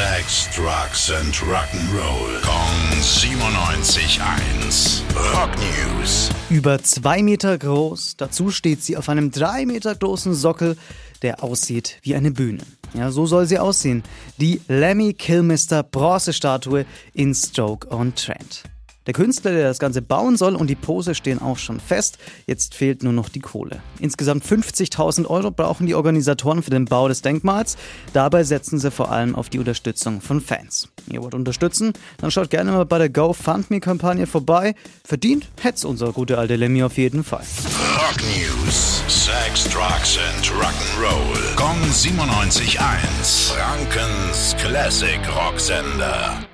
Sex, Drugs and Rock'n'Roll. Kong 97.1. Rock News. Über zwei Meter groß, dazu steht sie auf einem drei Meter großen Sockel, der aussieht wie eine Bühne. Ja, so soll sie aussehen. Die Lemmy Kilmister Bronzestatue in Stoke-on-Trent. Der Künstler, der das Ganze bauen soll und die Pose stehen auch schon fest. Jetzt fehlt nur noch die Kohle. Insgesamt 50.000 Euro brauchen die Organisatoren für den Bau des Denkmals. Dabei setzen sie vor allem auf die Unterstützung von Fans. Ihr wollt unterstützen? Dann schaut gerne mal bei der GoFundMe-Kampagne vorbei. Verdient hätt's unser gute alte Lemmy auf jeden Fall. Rock News. Sex, Drugs and Rock'n'Roll. Kong 97.1. Frankens Classic Rocksender.